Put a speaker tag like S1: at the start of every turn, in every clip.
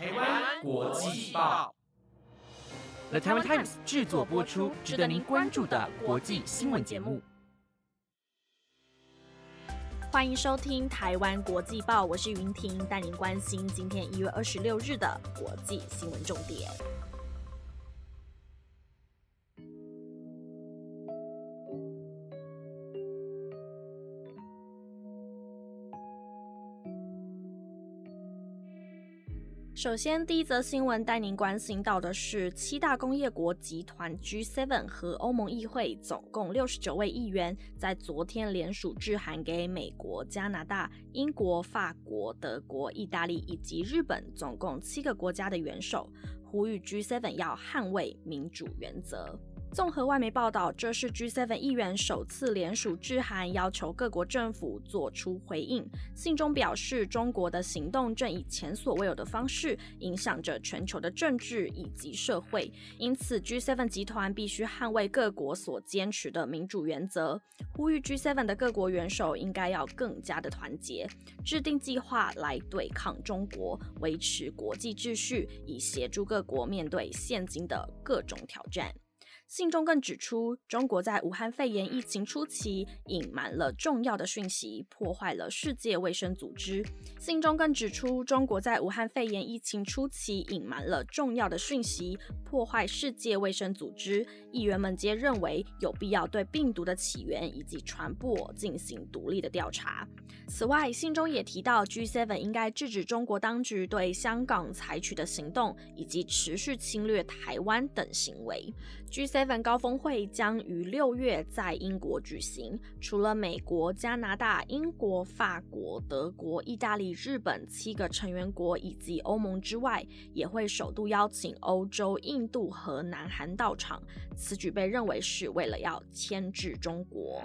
S1: 台湾国际报，The Taiwan Times 制作播出，值得您关注的国际新闻节目。
S2: 欢迎收听台湾国际报，我是云婷，带您关心今天一月二十六日的国际新闻重点。首先，第一则新闻带您关心到的是，七大工业国集团 G7 和欧盟议会总共六十九位议员，在昨天联署致函给美国、加拿大、英国、法国、德国、意大利以及日本，总共七个国家的元首，呼吁 G7 要捍卫民主原则。综合外媒报道，这是 G7 议员首次联署致函，要求各国政府做出回应。信中表示，中国的行动正以前所未有的方式影响着全球的政治以及社会，因此 G7 集团必须捍卫各国所坚持的民主原则，呼吁 G7 的各国元首应该要更加的团结，制定计划来对抗中国，维持国际秩序，以协助各国面对现今的各种挑战。信中更指出，中国在武汉肺炎疫情初期隐瞒了重要的讯息，破坏了世界卫生组织。信中更指出，中国在武汉肺炎疫情初期隐瞒了重要的讯息，破坏世界卫生组织。议员们皆认为有必要对病毒的起源以及传播进行独立的调查。此外，信中也提到，G7 应该制止中国当局对香港采取的行动，以及持续侵略台湾等行为。G7。G7 高峰会将于六月在英国举行。除了美国、加拿大、英国、法国、德国、意大利、日本七个成员国以及欧盟之外，也会首度邀请欧洲、印度和南韩到场。此举被认为是为了要牵制中国。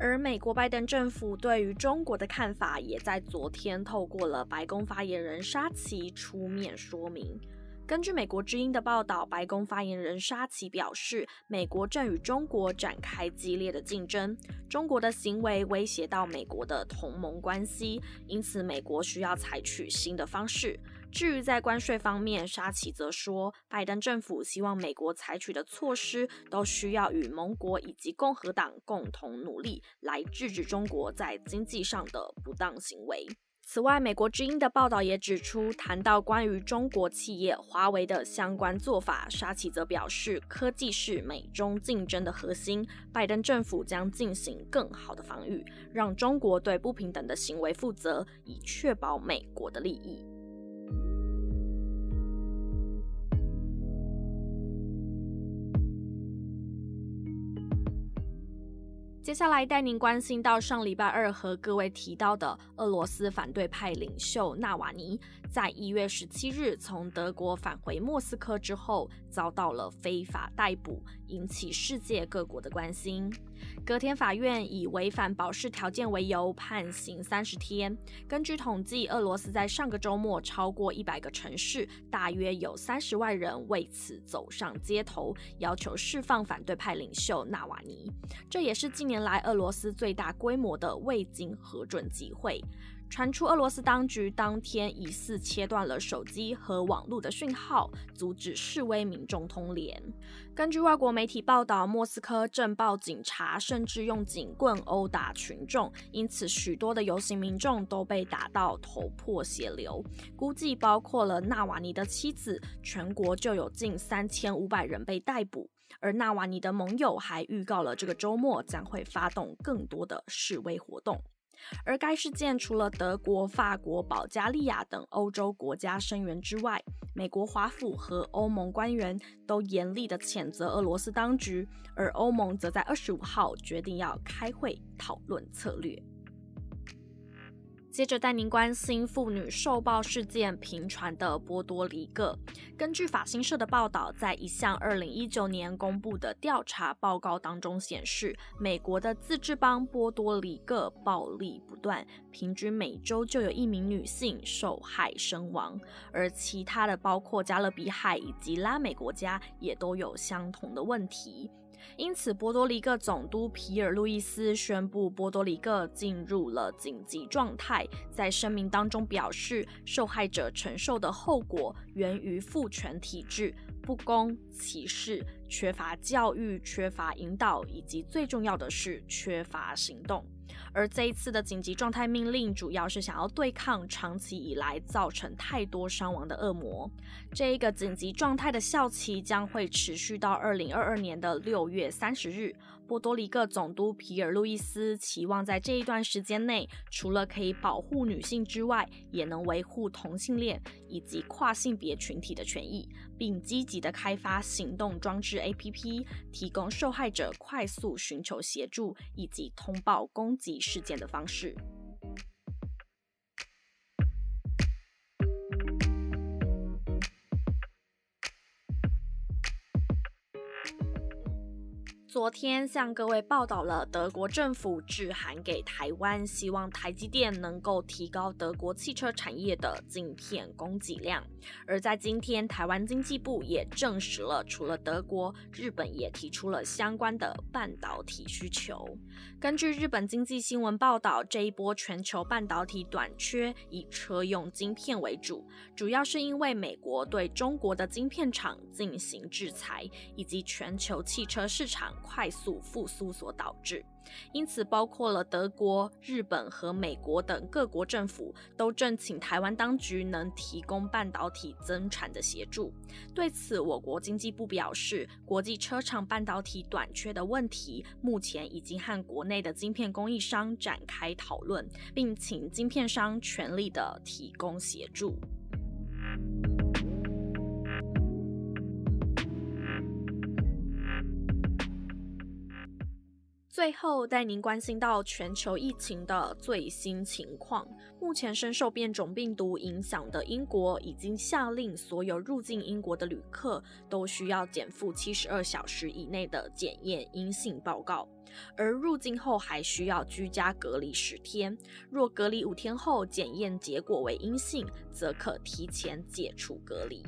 S2: 而美国拜登政府对于中国的看法，也在昨天透过了白宫发言人沙奇出面说明。根据美国之音的报道，白宫发言人沙奇表示，美国正与中国展开激烈的竞争，中国的行为威胁到美国的同盟关系，因此美国需要采取新的方式。至于在关税方面，沙奇则说，拜登政府希望美国采取的措施都需要与盟国以及共和党共同努力，来制止中国在经济上的不当行为。此外，美国之音的报道也指出，谈到关于中国企业华为的相关做法，沙奇则表示，科技是美中竞争的核心，拜登政府将进行更好的防御，让中国对不平等的行为负责，以确保美国的利益。接下来带您关心到上礼拜二和各位提到的俄罗斯反对派领袖纳瓦尼，在一月十七日从德国返回莫斯科之后，遭到了非法逮捕，引起世界各国的关心。隔天，法院以违反保释条件为由判刑三十天。根据统计，俄罗斯在上个周末，超过一百个城市，大约有三十万人为此走上街头，要求释放反对派领袖纳瓦尼。这也是近年来俄罗斯最大规模的未经核准集会。传出俄罗斯当局当天疑似切断了手机和网络的讯号，阻止示威民众通联。根据外国媒体报道，莫斯科正暴警察甚至用警棍殴打群众，因此许多的游行民众都被打到头破血流。估计包括了纳瓦尼的妻子，全国就有近三千五百人被逮捕。而纳瓦尼的盟友还预告了这个周末将会发动更多的示威活动。而该事件除了德国、法国、保加利亚等欧洲国家声援之外，美国华府和欧盟官员都严厉的谴责俄罗斯当局，而欧盟则在二十五号决定要开会讨论策略。接着带您关心妇女受暴事件频传的波多黎各。根据法新社的报道，在一项二零一九年公布的调查报告当中显示，美国的自治邦波多黎各暴力不断，平均每周就有一名女性受害身亡。而其他的包括加勒比海以及拉美国家也都有相同的问题。因此，波多黎各总督皮尔路易斯宣布波多黎各进入了紧急状态。在声明当中表示，受害者承受的后果源于父权体制、不公、歧视、缺乏教育、缺乏引导，以及最重要的是缺乏行动。而这一次的紧急状态命令，主要是想要对抗长期以来造成太多伤亡的恶魔。这一个紧急状态的效期将会持续到二零二二年的六月三十日。波多黎各总督皮尔路易斯期望在这一段时间内，除了可以保护女性之外，也能维护同性恋以及跨性别群体的权益，并积极的开发行动装置 APP，提供受害者快速寻求协助以及通报攻击事件的方式。昨天向各位报道了德国政府致函给台湾，希望台积电能够提高德国汽车产业的晶片供给量。而在今天，台湾经济部也证实了，除了德国，日本也提出了相关的半导体需求。根据日本经济新闻报道，这一波全球半导体短缺以车用晶片为主，主要是因为美国对中国的晶片厂进行制裁，以及全球汽车市场。快速复苏所导致，因此包括了德国、日本和美国等各国政府都正请台湾当局能提供半导体增产的协助。对此，我国经济部表示，国际车厂半导体短缺的问题，目前已经和国内的晶片供应商展开讨论，并请晶片商全力的提供协助。最后带您关心到全球疫情的最新情况。目前深受变种病毒影响的英国已经下令，所有入境英国的旅客都需要减负七十二小时以内的检验阴性报告，而入境后还需要居家隔离十天。若隔离五天后检验结果为阴性，则可提前解除隔离。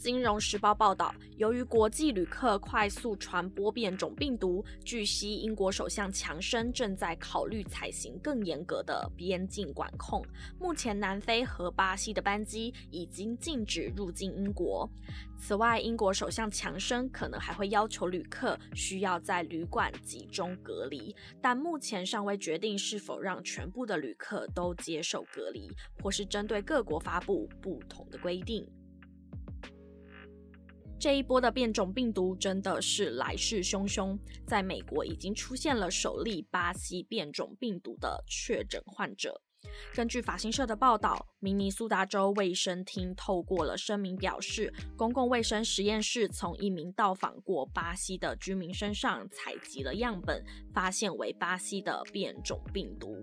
S2: 金融时报报道，由于国际旅客快速传播变种病毒，据悉英国首相强生正在考虑采行更严格的边境管控。目前，南非和巴西的班机已经禁止入境英国。此外，英国首相强生可能还会要求旅客需要在旅馆集中隔离，但目前尚未决定是否让全部的旅客都接受隔离，或是针对各国发布不同的规定。这一波的变种病毒真的是来势汹汹，在美国已经出现了首例巴西变种病毒的确诊患者。根据法新社的报道，明尼苏达州卫生厅透过了声明表示，公共卫生实验室从一名到访过巴西的居民身上采集了样本，发现为巴西的变种病毒。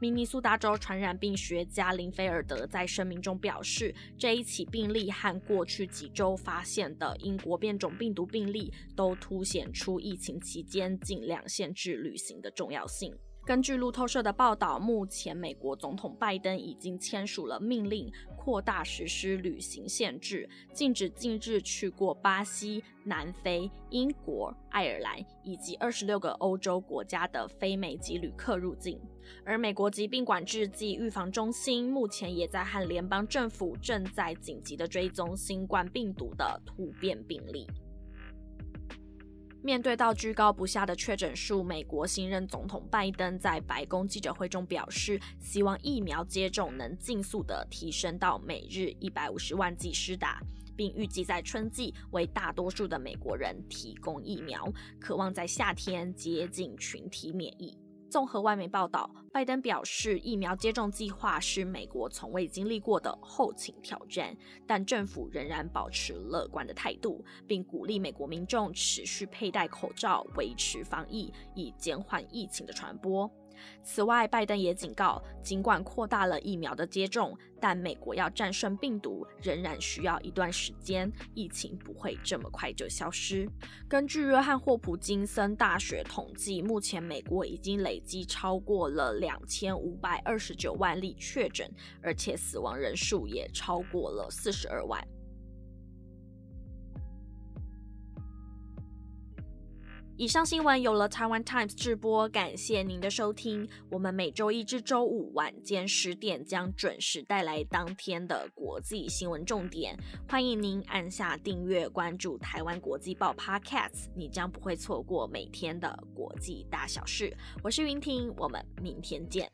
S2: 明尼苏达州传染病学家林菲尔德在声明中表示，这一起病例和过去几周发现的英国变种病毒病例都凸显出疫情期间尽量限制旅行的重要性。根据路透社的报道，目前美国总统拜登已经签署了命令，扩大实施旅行限制，禁止近日去过巴西、南非、英国、爱尔兰以及二十六个欧洲国家的非美籍旅客入境。而美国疾病管制及预防中心目前也在和联邦政府正在紧急的追踪新冠病毒的突变病例。面对到居高不下的确诊数，美国新任总统拜登在白宫记者会中表示，希望疫苗接种能尽速的提升到每日一百五十万剂施打，并预计在春季为大多数的美国人提供疫苗，渴望在夏天接近群体免疫。综合外媒报道，拜登表示，疫苗接种计划是美国从未经历过的后勤挑战，但政府仍然保持乐观的态度，并鼓励美国民众持续佩戴口罩，维持防疫，以减缓疫情的传播。此外，拜登也警告，尽管扩大了疫苗的接种，但美国要战胜病毒仍然需要一段时间，疫情不会这么快就消失。根据约翰霍普金森大学统计，目前美国已经累计超过了两千五百二十九万例确诊，而且死亡人数也超过了四十二万。以上新闻有了台湾 Times 直播，感谢您的收听。我们每周一至周五晚间十点将准时带来当天的国际新闻重点，欢迎您按下订阅关注台湾国际报 Podcast，你将不会错过每天的国际大小事。我是云婷，我们明天见。